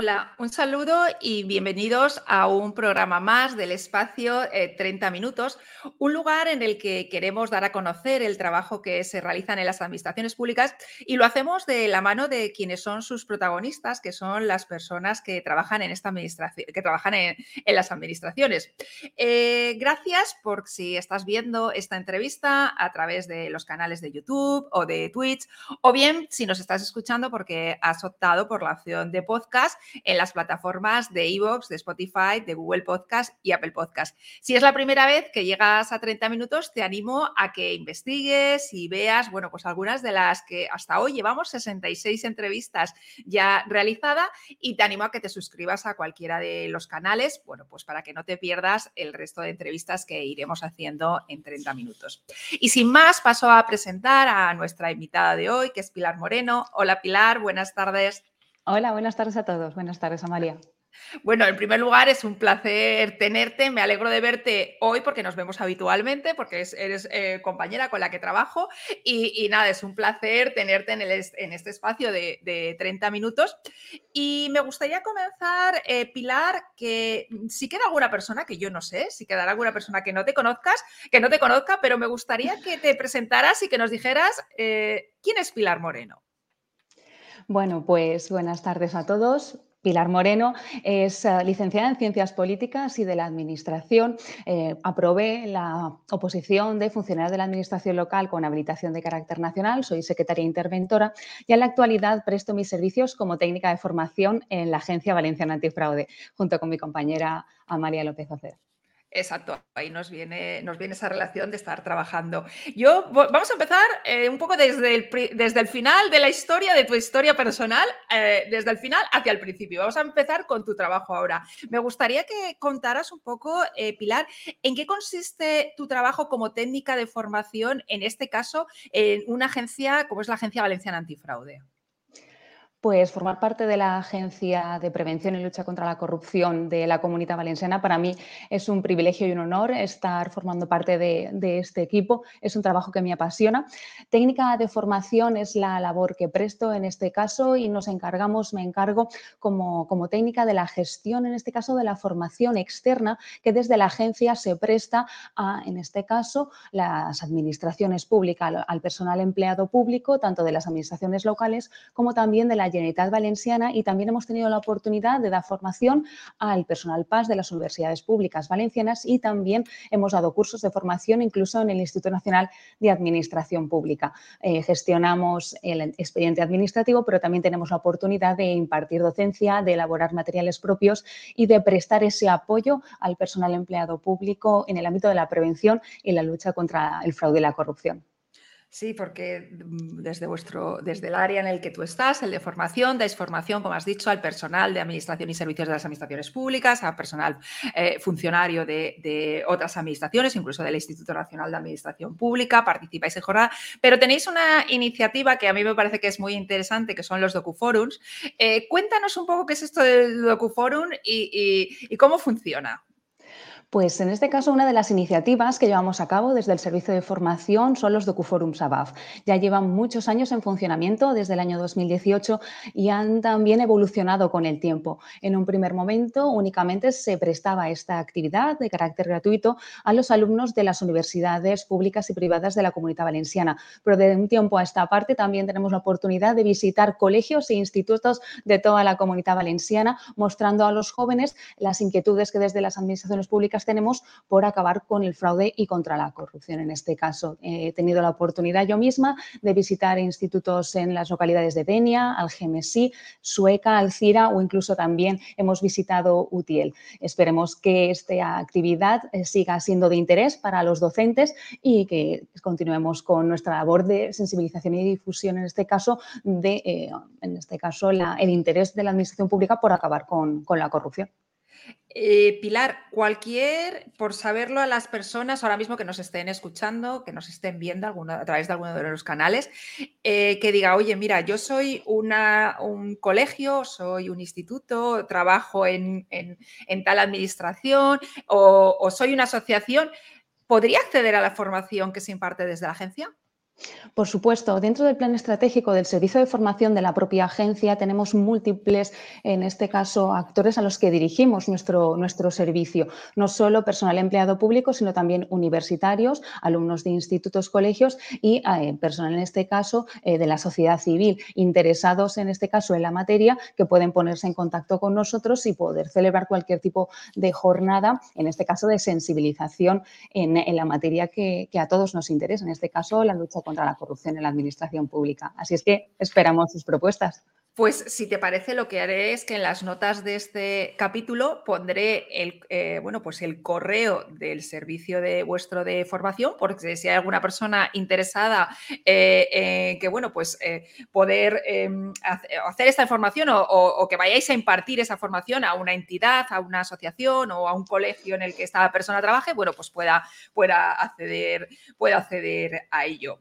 Hola, un saludo y bienvenidos a un programa más del espacio 30 eh, minutos, un lugar en el que queremos dar a conocer el trabajo que se realiza en las administraciones públicas y lo hacemos de la mano de quienes son sus protagonistas, que son las personas que trabajan en esta administración, que trabajan en, las administraciones. Eh, gracias por si estás viendo esta entrevista a través de los canales de YouTube o de Twitch, o bien si nos estás escuchando porque has optado por la opción de podcast en las plataformas de Evox, de Spotify, de Google Podcast y Apple Podcast. Si es la primera vez que llegas a 30 minutos, te animo a que investigues y veas, bueno, pues algunas de las que hasta hoy llevamos 66 entrevistas ya realizadas y te animo a que te suscribas a cualquiera de los canales, bueno, pues para que no te pierdas el resto de entrevistas que iremos haciendo en 30 minutos. Y sin más, paso a presentar a nuestra invitada de hoy, que es Pilar Moreno. Hola Pilar, buenas tardes. Hola, buenas tardes a todos. Buenas tardes, Amalia. Bueno, en primer lugar, es un placer tenerte. Me alegro de verte hoy porque nos vemos habitualmente, porque eres eh, compañera con la que trabajo. Y, nada, es un placer tenerte en, este espacio de, 30 minutos. Y me gustaría comenzar, eh, Pilar, que si queda alguna persona que yo no sé, si quedará alguna persona que no te conozcas, que no te conozca, pero me gustaría que te presentaras y que nos dijeras eh, quién es Pilar Moreno. Bueno, pues buenas tardes a todos. Pilar Moreno es eh, licenciada en Ciencias Políticas y de la Administración. Eh, aprobé la oposición de funcionario de la Administración local con habilitación de carácter nacional. Soy secretaria interventora y en la actualidad presto mis servicios como técnica de formación en la Agencia Valenciana Antifraude, junto con mi compañera Amalia López Acera. Exacto, ahí nos viene, nos viene esa relación de estar trabajando. Yo vamos a empezar eh, un poco desde el, desde el final de la historia, de tu historia personal, eh, desde el final hacia el principio. Vamos a empezar con tu trabajo ahora. Me gustaría que contaras un poco, eh, Pilar, en qué consiste tu trabajo como técnica de formación, en este caso, en una agencia como es la Agencia Valenciana Antifraude. Pues formar parte de la Agencia de Prevención y Lucha contra la Corrupción de la Comunidad Valenciana para mí es un privilegio y un honor estar formando parte de, este equipo. Es un trabajo que me apasiona. Técnica de formación es la labor que presto en este caso y nos encargamos, me encargo como, como técnica de la gestión, en este caso de la formación externa que desde la agencia se presta a, en este caso, las administraciones públicas, al personal empleado público, tanto de las administraciones locales como también de la Generalitat Valenciana y también hemos tenido la oportunidad de dar formación al personal PAS de las universidades públicas valencianas y también hemos dado cursos de formación incluso en el Instituto Nacional de Administración Pública. Eh, gestionamos el expediente administrativo, pero también tenemos la oportunidad de impartir docencia, de elaborar materiales propios y de prestar ese apoyo al personal empleado público en el ámbito de la prevención y la lucha contra el fraude y la corrupción. Sí, porque mm, desde vuestro, desde el área en el que tú estás, el de formación, dais formación, como has dicho, al personal de administración y servicios de las administraciones públicas, al personal eh, funcionario de, otras administraciones, incluso del Instituto Nacional de Administración Pública, participáis en jornada, pero tenéis una iniciativa que a mí me parece que es muy interesante, que son los docuforums. Eh, cuéntanos un poco qué es esto del docuforum y cómo funciona. Pues en este caso, una de las iniciativas que llevamos a cabo desde el Servicio de Formación son los DocuForums ABAF. Ya llevan muchos años en funcionamiento desde el año 2018 y han también evolucionado con el tiempo. En un primer momento únicamente se prestaba esta actividad de carácter gratuito a los alumnos de las universidades públicas y privadas de la Comunidad Valenciana, pero de un tiempo a esta parte también tenemos la oportunidad de visitar colegios e institutos de toda la Comunidad Valenciana, mostrando a los jóvenes las inquietudes que desde las administraciones públicas tenemos por acabar con el fraude y contra la corrupción. En este caso, he tenido la oportunidad yo misma de visitar institutos en las localidades de Denia, Algemesí, Sueca, Alcira o incluso también hemos visitado Utiel. Esperemos que esta actividad eh, siga siendo de interés para los docentes y que continuemos con nuestra labor de sensibilización y difusión, en este caso, de eh, en este caso el interés de la Administración Pública por acabar con la corrupción. Eh, Pilar, cualquier, por saberlo a las personas ahora mismo que nos estén escuchando, que nos estén viendo a través de alguno de los canales, eh, que diga, oye, mira, yo soy un colegio, soy un instituto, trabajo en, tal administración o, o soy una asociación, ¿podría acceder a la formación que se imparte desde la agencia? Por supuesto, dentro del plan estratégico del servicio de formación de la propia agencia tenemos múltiples, en este caso, actores a los que dirigimos nuestro, nuestro servicio. No solo personal empleado público, sino también universitarios, alumnos de institutos, colegios y eh, personal, en este caso, eh, de la sociedad civil, interesados, en este caso, en la materia, que pueden ponerse en contacto con nosotros y poder celebrar cualquier tipo de jornada, en este caso, de sensibilización en, la materia que, que a todos nos interesa, en este caso, la lucha contra la corrupción en la administración pública. Así es que esperamos sus propuestas. Pues si te parece, lo que haré es que en las notas de este capítulo pondré el, eh, bueno, pues el correo del servicio de vuestro de formación, porque si hay alguna persona interesada eh, que bueno, pues eh, poder em, hacer esta información o, que vayáis a impartir esa formación a una entidad, a una asociación o a un colegio en el que esta persona trabaje, bueno, pues pueda, pueda acceder, pueda acceder a ello.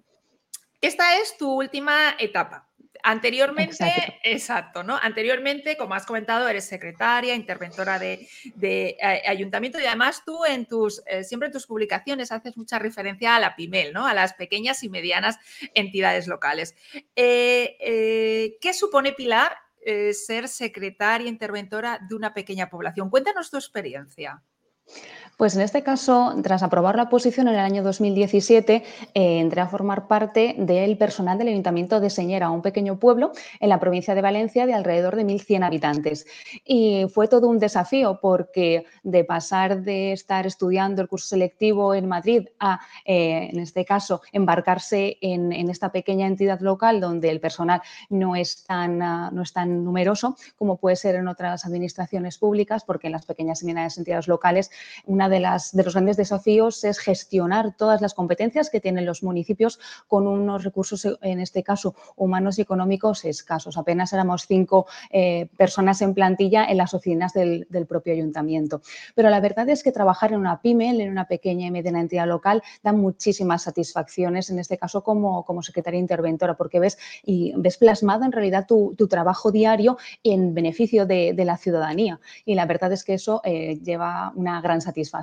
Esta es tu última etapa. Anteriormente, exacto. ¿no? Anteriormente, como has comentado, eres secretaria, interventora de, eh, ayuntamiento y además tú en tus, eh, siempre en tus publicaciones haces mucha referencia a la PIMEL, ¿no? A las pequeñas y medianas entidades locales. Eh, ¿Qué supone, Pilar, ser secretaria, interventora de una pequeña población? Cuéntanos tu experiencia. Pues en este caso, tras aprobar la oposición en el año 2017, eh, entré a formar parte del personal del Ayuntamiento de Señera, un pequeño pueblo en la provincia de Valencia de alrededor de 1.100 habitantes. Y fue todo un desafío porque de pasar de estar estudiando el curso selectivo en Madrid a, eh, en este caso, embarcarse en, esta pequeña entidad local donde el personal no es, tan, ah, no es tan numeroso como puede ser en otras administraciones públicas, porque en las pequeñas y medianas entidades locales una de, las, de los grandes desafíos es gestionar todas las competencias que tienen los municipios con unos recursos, en este caso, humanos y económicos escasos. Apenas éramos cinco eh, personas en plantilla en las oficinas del, propio ayuntamiento. Pero la verdad es que trabajar en una pyme, en una pequeña y mediana entidad local, da muchísimas satisfacciones, en este caso como, como secretaria interventora, porque ves, y ves plasmado en realidad tu, trabajo diario en beneficio de, la ciudadanía. Y la verdad es que eso eh, lleva una gran satisfacción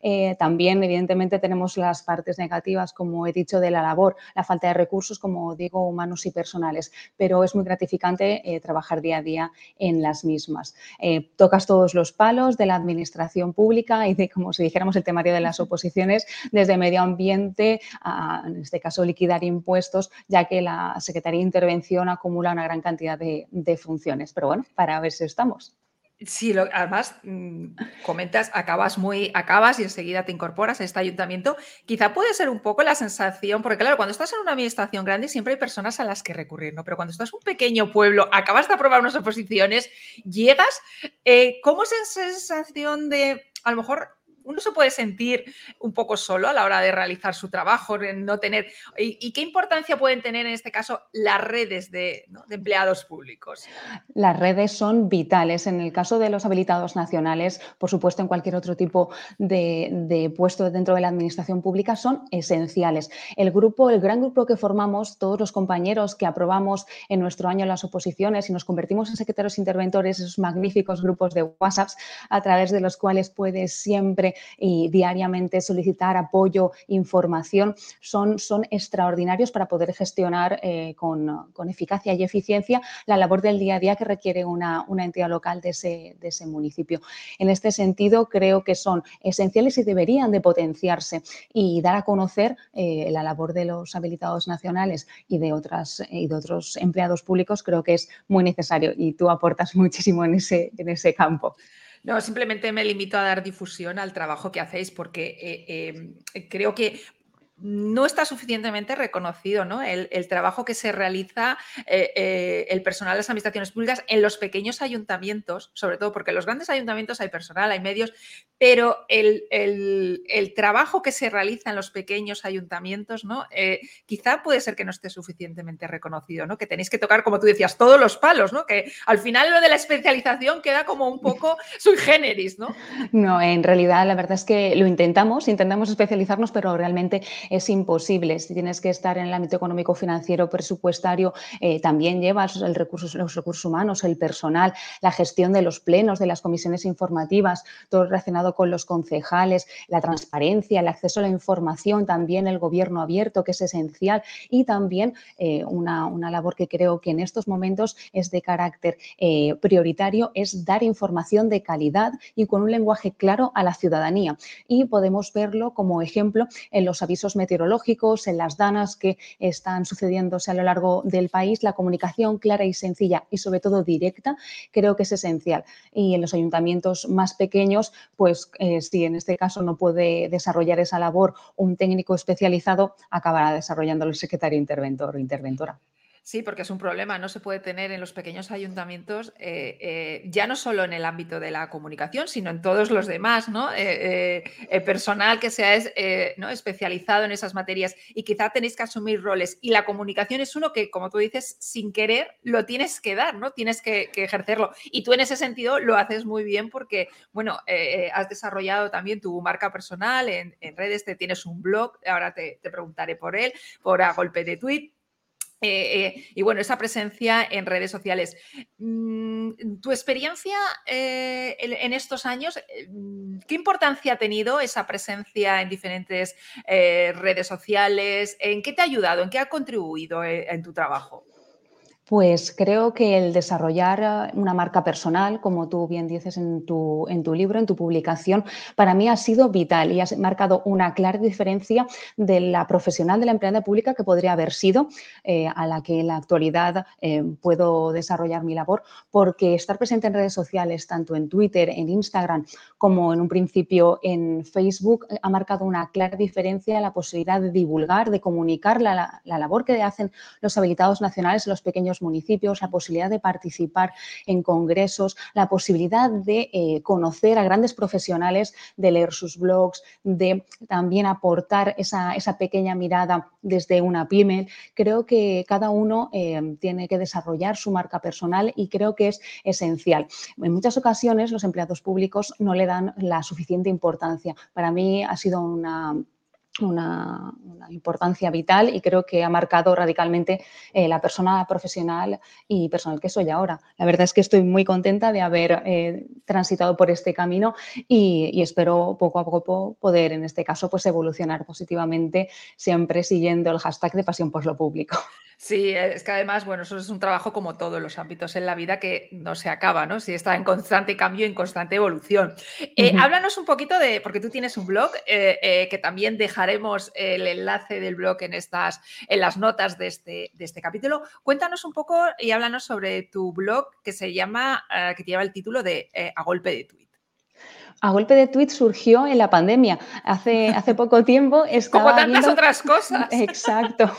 eh, también, evidentemente, tenemos las partes negativas, como he dicho, de la labor, la falta de recursos, como digo, humanos y personales, pero es muy gratificante eh, trabajar día a día en las mismas. Eh, tocas todos los palos de la administración pública y de, como si dijéramos, el temario de las oposiciones, desde medio ambiente a, en este caso, liquidar impuestos, ya que la Secretaría de Intervención acumula una gran cantidad de, de funciones. Pero bueno, para ver si estamos. Sí, además mm, comentas, acabas muy, acabas y enseguida te incorporas a este ayuntamiento. Quizá puede ser un poco la sensación, porque claro, cuando estás en una administración grande siempre hay personas a las que recurrir, ¿no? Pero cuando estás en un pequeño pueblo, acabas de aprobar unas oposiciones, llegas, eh, ¿cómo es esa sensación de, a lo mejor uno se puede sentir un poco solo a la hora de realizar su trabajo, no tener. ¿Y, qué importancia pueden tener en este caso las redes de, empleados públicos? Las redes son vitales. En el caso de los habilitados nacionales, por supuesto, en cualquier otro tipo de, puesto dentro de la administración pública, son esenciales. El grupo, el gran grupo que formamos, todos los compañeros que aprobamos en nuestro año las oposiciones y nos convertimos en secretarios interventores, esos magníficos grupos de WhatsApp a través de los cuales puedes siempre y diariamente solicitar apoyo, información, son, son extraordinarios para poder gestionar eh, con, eficacia y eficiencia la labor del día a día que requiere una, entidad local de ese, de ese, municipio. En este sentido, creo que son esenciales y deberían de potenciarse y dar a conocer eh, la labor de los habilitados nacionales y de, otras, y de otros empleados públicos, creo que es muy necesario y tú aportas muchísimo en ese, en ese campo. No, simplemente me limito a dar difusión al trabajo que hacéis porque eh, eh, creo que no está suficientemente reconocido ¿no? el, trabajo que se realiza eh, eh, el personal de las administraciones públicas en los pequeños ayuntamientos, sobre todo porque en los grandes ayuntamientos hay personal, hay medios, pero el, trabajo que se realiza en los pequeños ayuntamientos, ¿no? Eh, quizá puede ser que no esté suficientemente reconocido, ¿no? que tenéis que tocar, como tú decías, todos los palos, ¿no? que al final lo de la especialización queda como un poco sui generis. ¿no? no, en realidad la verdad es que lo intentamos, intentamos especializarnos, pero realmente es imposible. Si tienes que estar en el ámbito económico, financiero, presupuestario, eh, también llevas el recursos, los recursos humanos, el personal, la gestión de los plenos, de las comisiones informativas, todo relacionado con los concejales, la transparencia, el acceso a la información, también el gobierno abierto, que es esencial, y también eh, una, una, labor que creo que en estos momentos es de carácter eh, prioritario, es dar información de calidad y con un lenguaje claro a la ciudadanía. Y podemos verlo como ejemplo en los avisos meteorológicos, en las danas que están sucediéndose a lo largo del país, la comunicación clara y sencilla y sobre todo directa creo que es esencial. Y en los ayuntamientos más pequeños, pues eh, si en este caso no puede desarrollar esa labor un técnico especializado, acabará desarrollando el secretario interventor o interventora. Sí, porque es un problema, no se puede tener en los pequeños ayuntamientos, eh, eh, ya no solo en el ámbito de la comunicación, sino en todos los demás, ¿no? Eh, personal que sea ¿no? especializado en esas materias y quizá tenéis que asumir roles. Y la comunicación es uno que, como tú dices, sin querer lo tienes que dar, ¿no? Tienes que, ejercerlo. Y tú en ese sentido lo haces muy bien porque, bueno, has desarrollado también tu marca personal en, redes, te tienes un blog, ahora te, te preguntaré por él, por a golpe de tweet eh, eh, y bueno, esa presencia en redes sociales. Mm, tu experiencia eh, en, estos años, mm, ¿qué importancia ha tenido esa presencia en diferentes redes sociales? ¿En qué te ha ayudado? ¿En qué ha contribuido en tu trabajo? Pues creo que el desarrollar eh, una marca personal, como tú bien dices en tu, en tu, libro, en tu publicación, para mí ha sido vital y ha marcado una clara diferencia de la profesional de la empleada pública que podría haber sido, eh, a la que en la actualidad eh, puedo desarrollar mi labor, porque estar presente en redes sociales, tanto en Twitter, en Instagram, como en un principio en Facebook, ha marcado una clara diferencia en la posibilidad de divulgar, de comunicar la, la labor que hacen los habilitados nacionales los pequeños municipios, la posibilidad de participar en congresos, la posibilidad de eh, conocer a grandes profesionales, de leer sus blogs, de también aportar esa, pequeña mirada desde una pyme. Creo que cada uno eh, tiene que desarrollar su marca personal y creo que es esencial. En muchas ocasiones los empleados públicos no le dan la suficiente importancia. Para mí ha sido una una, importancia vital y creo que ha marcado radicalmente eh, la persona profesional y personal que soy ahora. La verdad es que estoy muy contenta de haber eh, transitado por este camino y, espero poco a poco poder, en este caso, pues evolucionar positivamente, siempre siguiendo el hashtag de pasión por lo público. Sí, es que además, bueno, eso es un trabajo como todos los ámbitos en la vida que no se acaba, ¿no? Si está en constante cambio, en constante evolución. Eh, háblanos un poquito de, porque tú tienes un blog, eh, eh, que también dejaremos el enlace del blog en, estas, en las notas de este, de este capítulo. Cuéntanos un poco y háblanos sobre tu blog que se llama, que lleva el título de A Golpe de Tweet a golpe de tweet surgió en la pandemia. Hace, hace poco tiempo estaba Como tantas otras cosas. Exacto.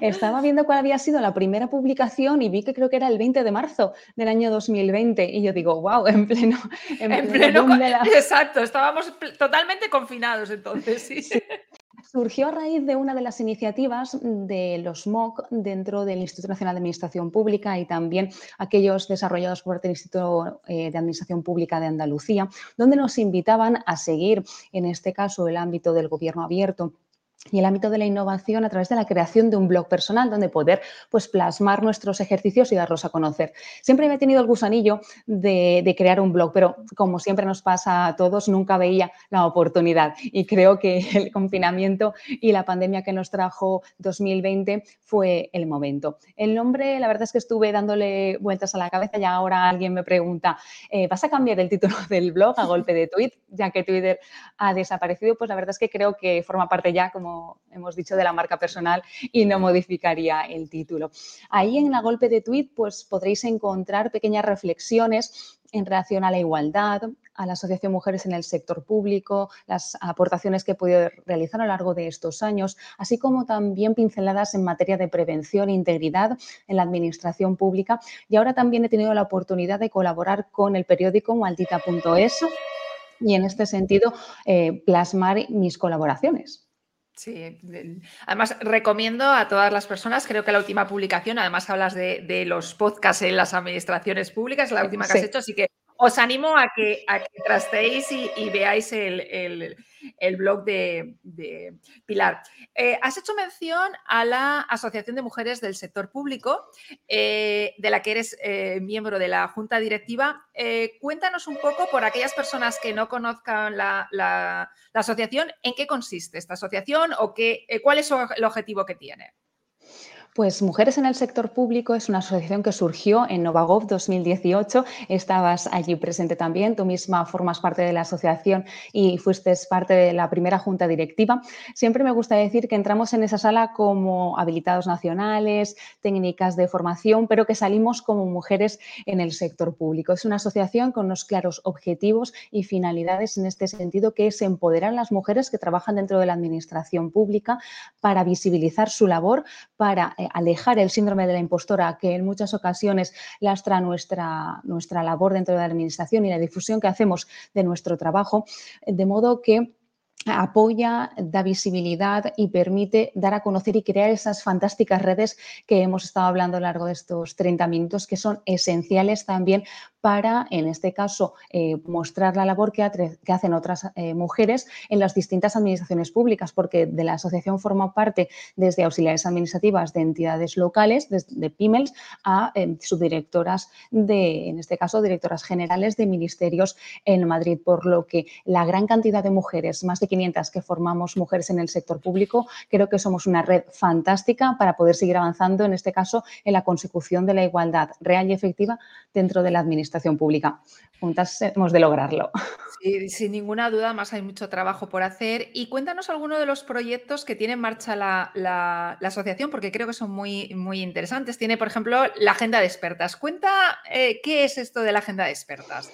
Estaba viendo cuál había sido la primera publicación y vi que creo que era el 20 de marzo del año 2020 y yo digo, wow, en pleno... En, pleno, Exacto, estábamos totalmente confinados entonces. sí. Surgió a raíz de una de las iniciativas de los MOOC dentro del Instituto Nacional de Administración Pública y también aquellos desarrollados por el Instituto eh, de Administración Pública de Andalucía, donde nos invitaban a seguir, en este caso, el ámbito del gobierno abierto y el ámbito de la innovación a través de la creación de un blog personal donde poder pues, plasmar nuestros ejercicios y darlos a conocer. Siempre me he tenido el gusanillo de, crear un blog, pero como siempre nos pasa a todos, nunca veía la oportunidad y creo que el confinamiento y la pandemia que nos trajo 2020 fue el momento. El nombre, la verdad es que estuve dándole vueltas a la cabeza y ahora alguien me pregunta, eh, ¿vas a cambiar el título del blog a golpe de tweet? Ya que Twitter ha desaparecido, pues la verdad es que creo que forma parte ya como hemos dicho, de la marca personal y no modificaría el título. Ahí en la golpe de tweet pues podréis encontrar pequeñas reflexiones en relación a la igualdad, a la Asociación Mujeres en el Sector Público, las aportaciones que he podido realizar a lo largo de estos años, así como también pinceladas en materia de prevención e integridad en la Administración Pública. Y ahora también he tenido la oportunidad de colaborar con el periódico maldita.es y en este sentido eh, plasmar mis colaboraciones. Sí, además recomiendo a todas las personas, creo que la última publicación, además hablas de, los podcasts en las administraciones públicas, la última que has hecho, así que os animo a que, a que y, veáis el, blog de, Pilar. Eh, has hecho mención a la Asociación de Mujeres del Sector Público, eh, de la que eres eh, miembro de la Junta Directiva. cuéntanos un poco, por aquellas personas que no conozcan la, asociación, en qué consiste esta asociación o qué, cuál es el objetivo que tiene. Pues Mujeres en el Sector Público es una asociación que surgió en Novagov 2018. Estabas allí presente también. Tú misma formas parte de la asociación y fuiste parte de la primera junta directiva. Siempre me gusta decir que entramos en esa sala como habilitados nacionales, técnicas de formación, pero que salimos como mujeres en el sector público. Es una asociación con unos claros objetivos y finalidades en este sentido, que es empoderar a las mujeres que trabajan dentro de la administración pública para visibilizar su labor, para alejar el síndrome de la impostora que en muchas ocasiones lastra nuestra, nuestra labor dentro de la administración y la difusión que hacemos de nuestro trabajo, de modo que apoya, da visibilidad y permite dar a conocer y crear esas fantásticas redes que hemos estado hablando a lo largo de estos 30 minutos, que son esenciales también para, en este caso, eh, mostrar la labor que, hacen otras eh, mujeres en las distintas administraciones públicas, porque de la asociación forma parte desde auxiliares administrativas de entidades locales, de PIMELS, a eh, subdirectoras de, en este caso, directoras generales de ministerios en Madrid, por lo que la gran cantidad de mujeres, más de 500 que formamos mujeres en el sector público, creo que somos una red fantástica para poder seguir avanzando, en este caso, en la consecución de la igualdad real y efectiva dentro de la administración pública. Juntas hemos de lograrlo. Sí, sin ninguna duda, más hay mucho trabajo por hacer. Y cuéntanos algunos de los proyectos que tiene en marcha la, asociación, porque creo que son muy, muy interesantes. Tiene, por ejemplo, la Agenda de Expertas. Cuenta eh, qué es esto de la Agenda de Expertas.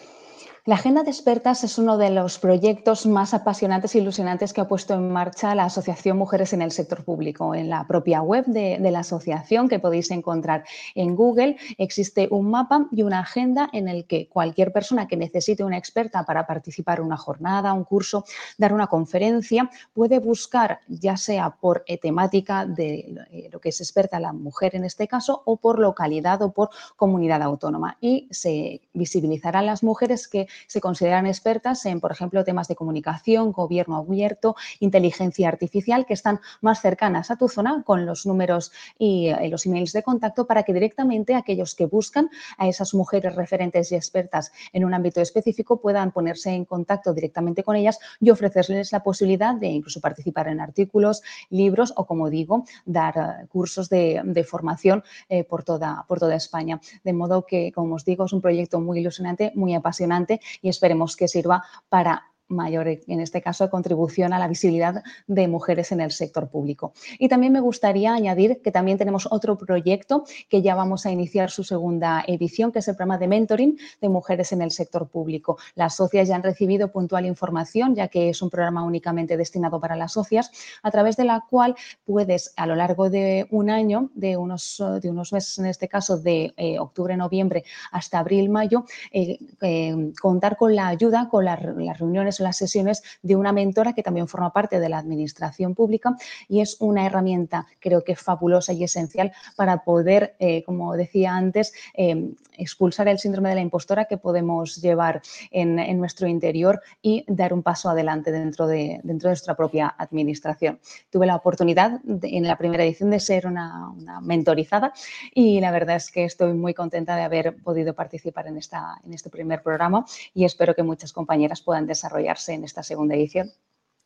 La Agenda de Expertas es uno de los proyectos más apasionantes e ilusionantes que ha puesto en marcha la Asociación Mujeres en el Sector Público. En la propia web de, la asociación que podéis encontrar en Google existe un mapa y una agenda en el que cualquier persona que necesite una experta para participar en una jornada, un curso, dar una conferencia, puede buscar ya sea por temática de lo que es experta la mujer en este caso o por localidad o por comunidad autónoma y se visibilizarán las mujeres que se consideran expertas en, por ejemplo, temas de comunicación, gobierno abierto, inteligencia artificial, que están más cercanas a tu zona con los números y eh, los emails de contacto para que directamente aquellos que buscan a esas mujeres referentes y expertas en un ámbito específico puedan ponerse en contacto directamente con ellas y ofrecerles la posibilidad de incluso participar en artículos, libros o, como digo, dar eh, cursos de, formación eh, por, toda, por toda España. De modo que, como os digo, es un proyecto muy ilusionante, muy apasionante y esperemos que sirva para mayor, en este caso, contribución a la visibilidad de mujeres en el sector público. Y también me gustaría añadir que también tenemos otro proyecto que ya vamos a iniciar su segunda edición, que es el programa de mentoring de mujeres en el sector público. Las socias ya han recibido puntual información, ya que es un programa únicamente destinado para las socias, a través de la cual puedes, a lo largo de un año, de unos, de unos meses, en este caso de eh, octubre, noviembre hasta abril, mayo, eh, eh, contar con la ayuda, con las reuniones las sesiones de una mentora que también forma parte de la administración pública y es una herramienta creo que fabulosa y esencial para poder, eh, como decía antes, eh, expulsar el síndrome de la impostora que podemos llevar en, nuestro interior y dar un paso adelante dentro de, dentro de nuestra propia administración. Tuve la oportunidad en la primera edición de ser una, una, mentorizada y la verdad es que estoy muy contenta de haber podido participar en, esta, en este primer programa y espero que muchas compañeras puedan desarrollar en esta segunda edición?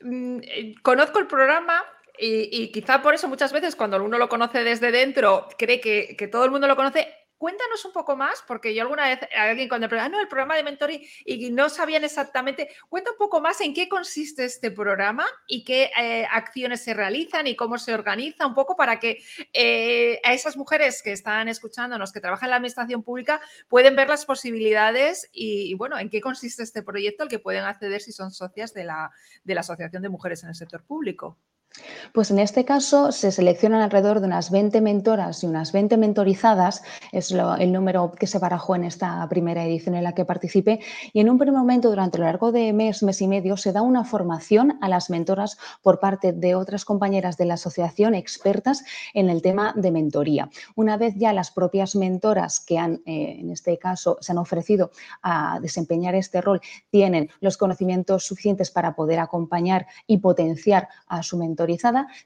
Mm, eh, conozco el programa, y, quizá por eso muchas veces cuando uno lo conoce desde dentro cree que, que, todo el mundo lo conoce. Cuéntanos un poco más, porque yo alguna vez a alguien cuando ah, no, el programa de mentoring y no sabían exactamente, cuenta un poco más en qué consiste este programa y qué eh, acciones se realizan y cómo se organiza, un poco para que eh, a esas mujeres que están escuchándonos, que trabajan en la administración pública, pueden ver las posibilidades y, bueno, en qué consiste este proyecto al que pueden acceder si son socias de la, de la Asociación de Mujeres en el Sector Público. Pues en este caso se seleccionan alrededor de unas 20 mentoras y unas 20 mentorizadas, es el número que se barajó en esta primera edición en la que participé, y en un primer momento durante lo largo de mes, mes y medio, se da una formación a las mentoras por parte de otras compañeras de la asociación expertas en el tema de mentoría. Una vez ya las propias mentoras que han, eh, en este caso, se han ofrecido a desempeñar este rol, tienen los conocimientos suficientes para poder acompañar y potenciar a su mentor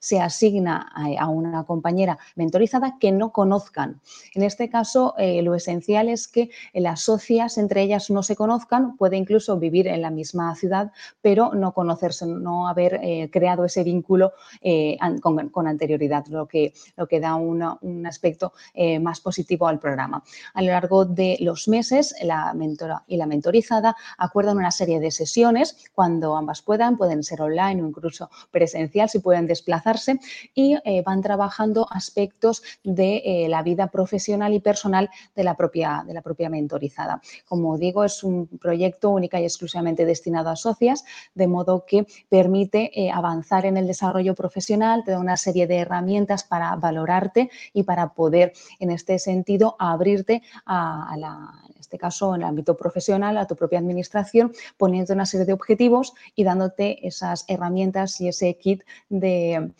se asigna a una compañera mentorizada que no conozcan. En este caso, eh, lo esencial es que las socias entre ellas no se conozcan, puede incluso vivir en la misma ciudad, pero no conocerse, no haber eh, creado ese vínculo eh, con, anterioridad, lo que, lo que da un aspecto más positivo al programa. A lo largo de los meses, la mentora y la mentorizada acuerdan una serie de sesiones cuando ambas puedan, pueden ser online o incluso presencial, si pueden desplazarse y eh, van trabajando aspectos de eh, la vida profesional y personal de la, propia, de la propia mentorizada. Como digo, es un proyecto única y exclusivamente destinado a socias, de modo que permite eh, avanzar en el desarrollo profesional, te da una serie de herramientas para valorarte y para poder, en este sentido, abrirte a, la, en este caso, en el ámbito profesional, a tu propia administración, poniendo una serie de objetivos y dándote esas herramientas y ese kit de,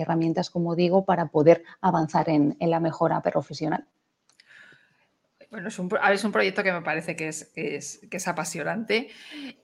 herramientas, como digo, para poder avanzar en, la mejora profesional. Bueno, es un, un, proyecto que me parece que es, que es, apasionante.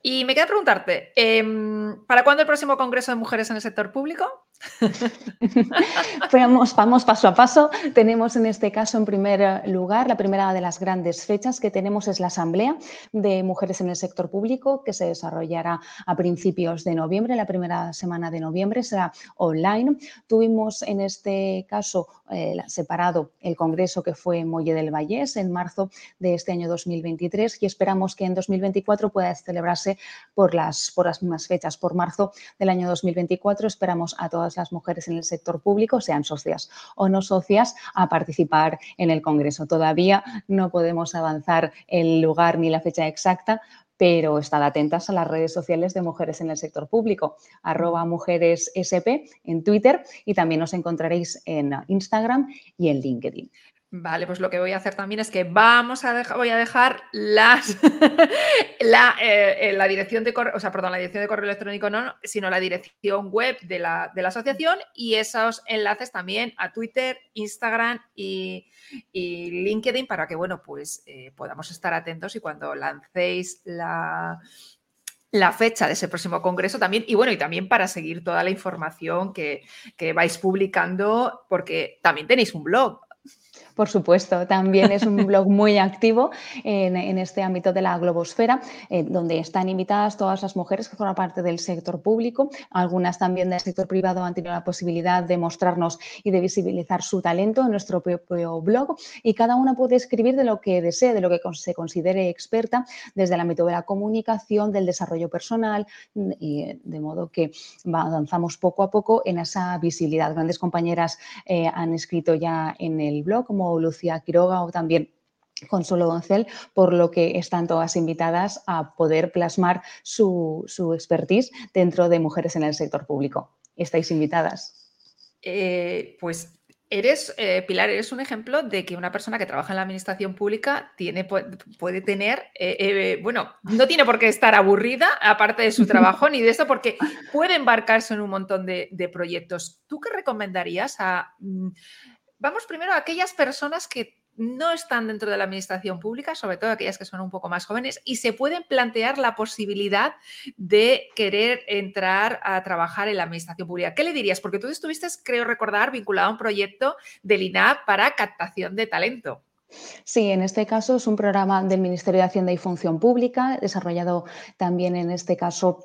Y me queda preguntarte, em, ¿para cuándo el próximo Congreso de Mujeres en el Sector Público? vamos, vamos paso a paso. Tenemos en este caso, en primer lugar, la primera de las grandes fechas que tenemos es la Asamblea de Mujeres en el Sector Público, que se desarrollará a principios de noviembre, la primera semana de noviembre, será online. Tuvimos en este caso eh, separado el Congreso que fue en Molle del Vallés en marzo de este año 2023 y esperamos que en 2024 pueda celebrarse por las, por las mismas fechas. Por marzo del año 2024 esperamos a todas las mujeres en el sector público, sean socias o no socias, a participar en el Congreso. Todavía no podemos avanzar el lugar ni la fecha exacta, pero estad atentas a las redes sociales de mujeres en el sector público, arroba mujeresSP en Twitter y también os encontraréis en Instagram y en LinkedIn. Vale, pues lo que voy a hacer también es que vamos a dejar, voy a dejar las, la, eh, la, dirección de correo, o sea, perdón, la dirección de correo electrónico no, sino la dirección web de la, de la asociación y esos enlaces también a Twitter, Instagram y, LinkedIn para que, bueno, pues eh, podamos estar atentos y cuando lancéis la, la fecha de ese próximo congreso también, y bueno, y también para seguir toda la información que, que vais publicando, porque también tenéis un blog, por supuesto, también es un blog muy activo en, este ámbito de la globosfera, eh, donde están invitadas todas las mujeres que forman parte del sector público, algunas también del sector privado han tenido la posibilidad de mostrarnos y de visibilizar su talento en nuestro propio blog y cada una puede escribir de lo que desee, de lo que se considere experta desde el ámbito de la comunicación, del desarrollo personal y de modo que avanzamos poco a poco en esa visibilidad. Grandes compañeras eh, han escrito ya en el blog como Lucía Quiroga o también Consuelo Doncel, por lo que están todas invitadas a poder plasmar su, expertise dentro de mujeres en el sector público. ¿Estáis invitadas? Eh, pues Eres, eh, Pilar, eres un ejemplo de que una persona que trabaja en la administración pública tiene, puede tener, eh, bueno, no tiene por qué estar aburrida, aparte de su trabajo, ni de eso, porque puede embarcarse en un montón de, de proyectos. ¿Tú qué recomendarías a mm, vamos primero a aquellas personas que no están dentro de la administración pública, sobre todo aquellas que son un poco más jóvenes, y se pueden plantear la posibilidad de querer entrar a trabajar en la administración pública. ¿Qué le dirías? Porque tú estuviste, creo recordar, vinculado a un proyecto del INAP para captación de talento. Sí, en este caso es un programa del Ministerio de Hacienda y Función Pública, desarrollado también en este caso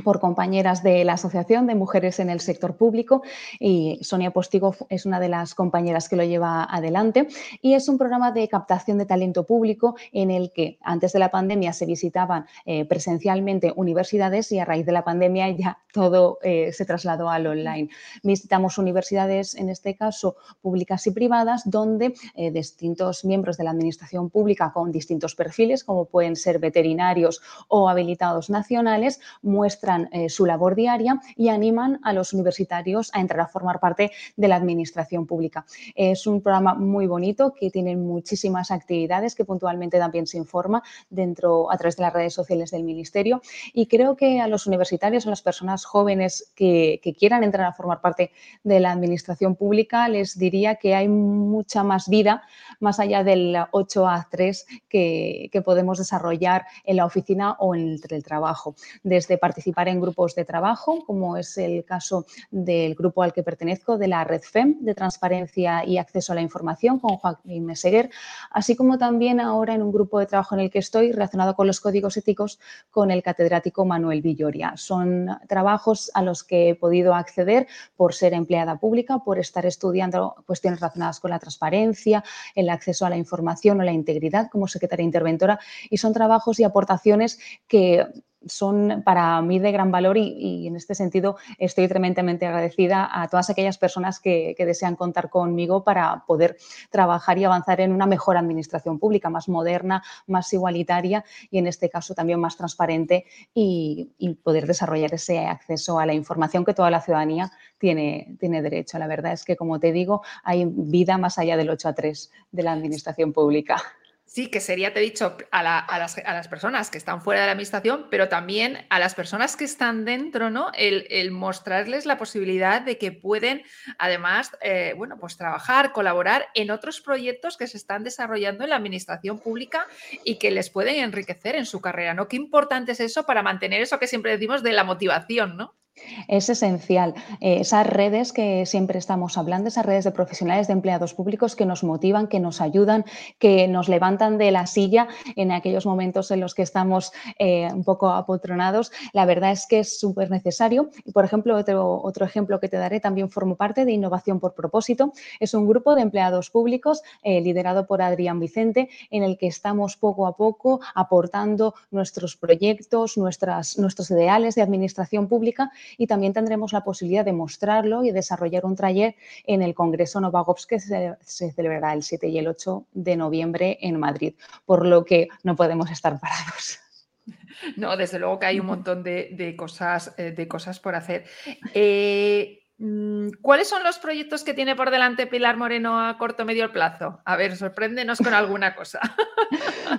por compañeras de la Asociación de Mujeres en el Sector Público y Sonia Postigo es una de las compañeras que lo lleva adelante y es un programa de captación de talento público en el que antes de la pandemia se visitaban eh, presencialmente universidades y a raíz de la pandemia ya todo eh, se trasladó al online. Visitamos universidades, en este caso públicas y privadas, donde eh, distintos miembros de la Administración Pública con distintos perfiles, como pueden ser veterinarios o habilitados nacionales, muestran muestran eh, su labor diaria y animan a los universitarios a entrar a formar parte de la administración pública. Es un programa muy bonito que tiene muchísimas actividades que puntualmente también se informa dentro a través de las redes sociales del Ministerio y creo que a los universitarios, a las personas jóvenes que, quieran entrar a formar parte de la administración pública, les diría que hay mucha más vida más allá del 8 a 3 que, que podemos desarrollar en la oficina o en el trabajo. Desde participar en grupos de trabajo, como es el caso del grupo al que pertenezco, de la Red FEM, de Transparencia y Acceso a la Información, con Joaquín Meseguer, así como también ahora en un grupo de trabajo en el que estoy relacionado con los códigos éticos con el catedrático Manuel Villoria. Son trabajos a los que he podido acceder por ser empleada pública, por estar estudiando cuestiones relacionadas con la transparencia, el acceso a la información o la integridad como secretaria interventora y son trabajos y aportaciones que son para mí de gran valor y, en este sentido estoy tremendamente agradecida a todas aquellas personas que, desean contar conmigo para poder trabajar y avanzar en una mejor administración pública, más moderna, más igualitaria y en este caso también más transparente y, poder desarrollar ese acceso a la información que toda la ciudadanía tiene, tiene derecho. La verdad es que, como te digo, hay vida más allá del 8 a 3 de la administración pública. Sí, que sería, te he dicho, a, las, personas que están fuera de la administración, pero también a las personas que están dentro, ¿no? El, mostrarles la posibilidad de que pueden, además, eh, bueno, pues trabajar, colaborar en otros proyectos que se están desarrollando en la administración pública y que les pueden enriquecer en su carrera, ¿no? Qué importante es eso para mantener eso que siempre decimos de la motivación, ¿no? Es esencial. Eh, esas redes que siempre estamos hablando, esas redes de profesionales, de empleados públicos que nos motivan, que nos ayudan, que nos levantan de la silla en aquellos momentos en los que estamos eh, un poco apotronados, la verdad es que es súper necesario. Y, por ejemplo, otro, otro ejemplo que te daré, también formo parte de Innovación por Propósito. Es un grupo de empleados públicos eh, liderado por Adrián Vicente, en el que estamos poco a poco aportando nuestros proyectos, nuestras, nuestros ideales de administración pública y también tendremos la posibilidad de mostrarlo y desarrollar un taller en el Congreso Novagops que se, celebrará el 7 y el 8 de noviembre en Madrid, por lo que no podemos estar parados. No, desde luego que hay un montón de, cosas, eh, de cosas por hacer. Eh, ¿Cuáles son los proyectos que tiene por delante Pilar Moreno a corto medio plazo? A ver, sorpréndenos con alguna cosa.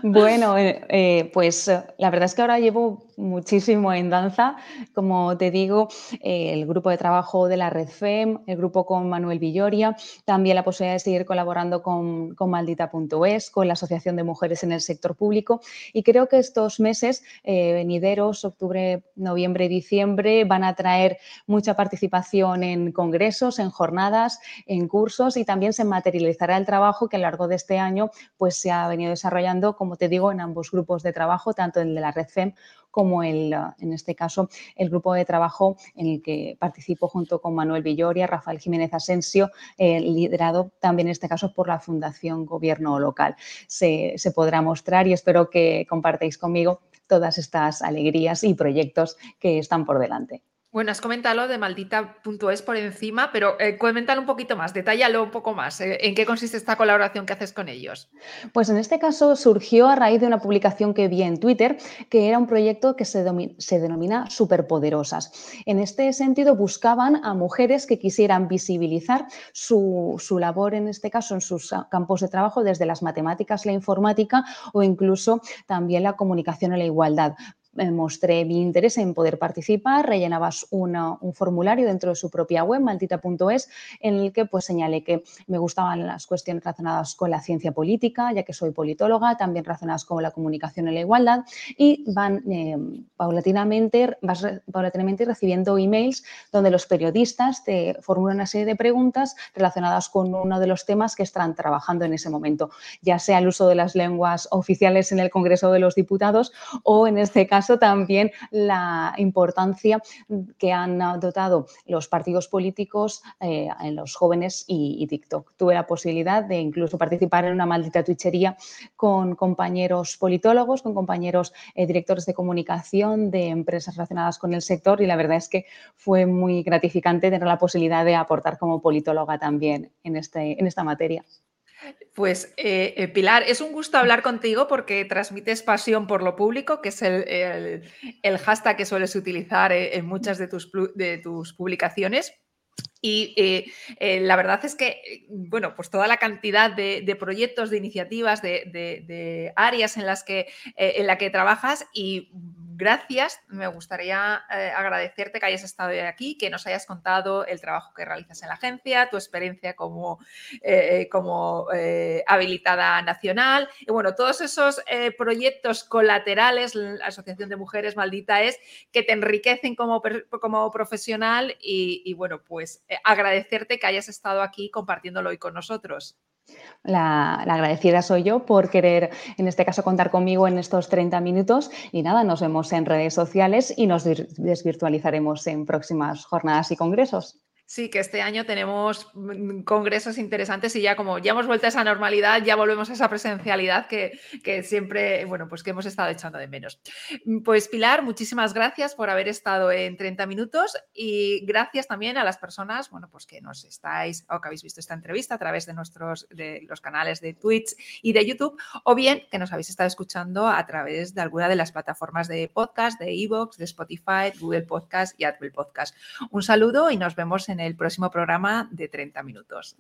Bueno, eh, eh, pues eh, la verdad es que ahora llevo muchísimo en danza. Como te digo, el grupo de trabajo de la Red FEM, el grupo con Manuel Villoria, también la posibilidad de seguir colaborando con, con Maldita.es, con la Asociación de Mujeres en el Sector Público. Y creo que estos meses venideros, octubre, noviembre y diciembre, van a traer mucha participación en congresos, en jornadas, en cursos y también se materializará el trabajo que a lo largo de este año pues, se ha venido desarrollando, como te digo, en ambos grupos de trabajo, tanto el de la Red FEM como el, en este caso el grupo de trabajo en el que participo junto con Manuel Villoria, Rafael Jiménez Asensio, eh, liderado también en este caso por la Fundación Gobierno Local. Se podrá mostrar y espero que compartáis conmigo todas estas alegrías y proyectos que están por delante. Bueno, has comentado de maldita.es por encima, pero eh, un poquito más, detállalo un poco más. Eh, ¿En qué consiste esta colaboración que haces con ellos? Pues en este caso surgió a raíz de una publicación que vi en Twitter, que era un proyecto que se, denomina Superpoderosas. En este sentido, buscaban a mujeres que quisieran visibilizar su, labor, en este caso, en sus campos de trabajo, desde las matemáticas, la informática o incluso también la comunicación y la igualdad mostré mi interés en poder participar, rellenabas un formulario dentro de su propia web, maldita.es, en el que pues señalé que me gustaban las cuestiones relacionadas con la ciencia política, ya que soy politóloga, también relacionadas con la comunicación y la igualdad, y van eh, paulatinamente, vas paulatinamente recibiendo emails donde los periodistas te formulan una serie de preguntas relacionadas con uno de los temas que están trabajando en ese momento, ya sea el uso de las lenguas oficiales en el Congreso de los Diputados o en este caso también la importancia que han dotado los partidos políticos eh, en los jóvenes y, TikTok. Tuve la posibilidad de incluso participar en una maldita twitchería con compañeros politólogos, con compañeros eh, directores de comunicación de empresas relacionadas con el sector y la verdad es que fue muy gratificante tener la posibilidad de aportar como politóloga también en, este, en esta materia. Pues eh, eh, Pilar, es un gusto hablar contigo porque transmites pasión por lo público, que es el, hashtag que sueles utilizar eh, en muchas de tus, de tus publicaciones. Y la verdad es que, bueno, pues toda la cantidad de, proyectos, de iniciativas, de, de, áreas en las que, en la que trabajas y gracias. Me gustaría eh, agradecerte que hayas estado aquí, que nos hayas contado el trabajo que realizas en la agencia, tu experiencia como, eh, como eh, habilitada nacional y bueno, todos esos proyectos colaterales, la Asociación de Mujeres Maldita es, que te enriquecen como, como profesional y, y bueno, pues agradecerte que hayas estado aquí compartiéndolo hoy con nosotros. La, agradecida soy yo por querer, en este caso, contar conmigo en estos 30 minutos. Y nada, nos vemos en redes sociales y nos desvirtualizaremos en próximas jornadas y congresos. Sí, que este año tenemos mm, congresos interesantes y ya como ya hemos vuelto a esa normalidad, ya volvemos a esa presencialidad que, siempre, bueno, pues que hemos estado echando de menos. Mm, pues Pilar, muchísimas gracias por haber estado en 30 minutos y gracias también a las personas, bueno, pues que nos estáis o que habéis visto esta entrevista a través de nuestros, de los canales de Twitch y de YouTube o bien que nos habéis estado escuchando a través de alguna de las plataformas de podcast, de Evox, de Spotify, Google Podcast y Apple Podcast. Un saludo y nos vemos en el próximo programa de 30 minutos.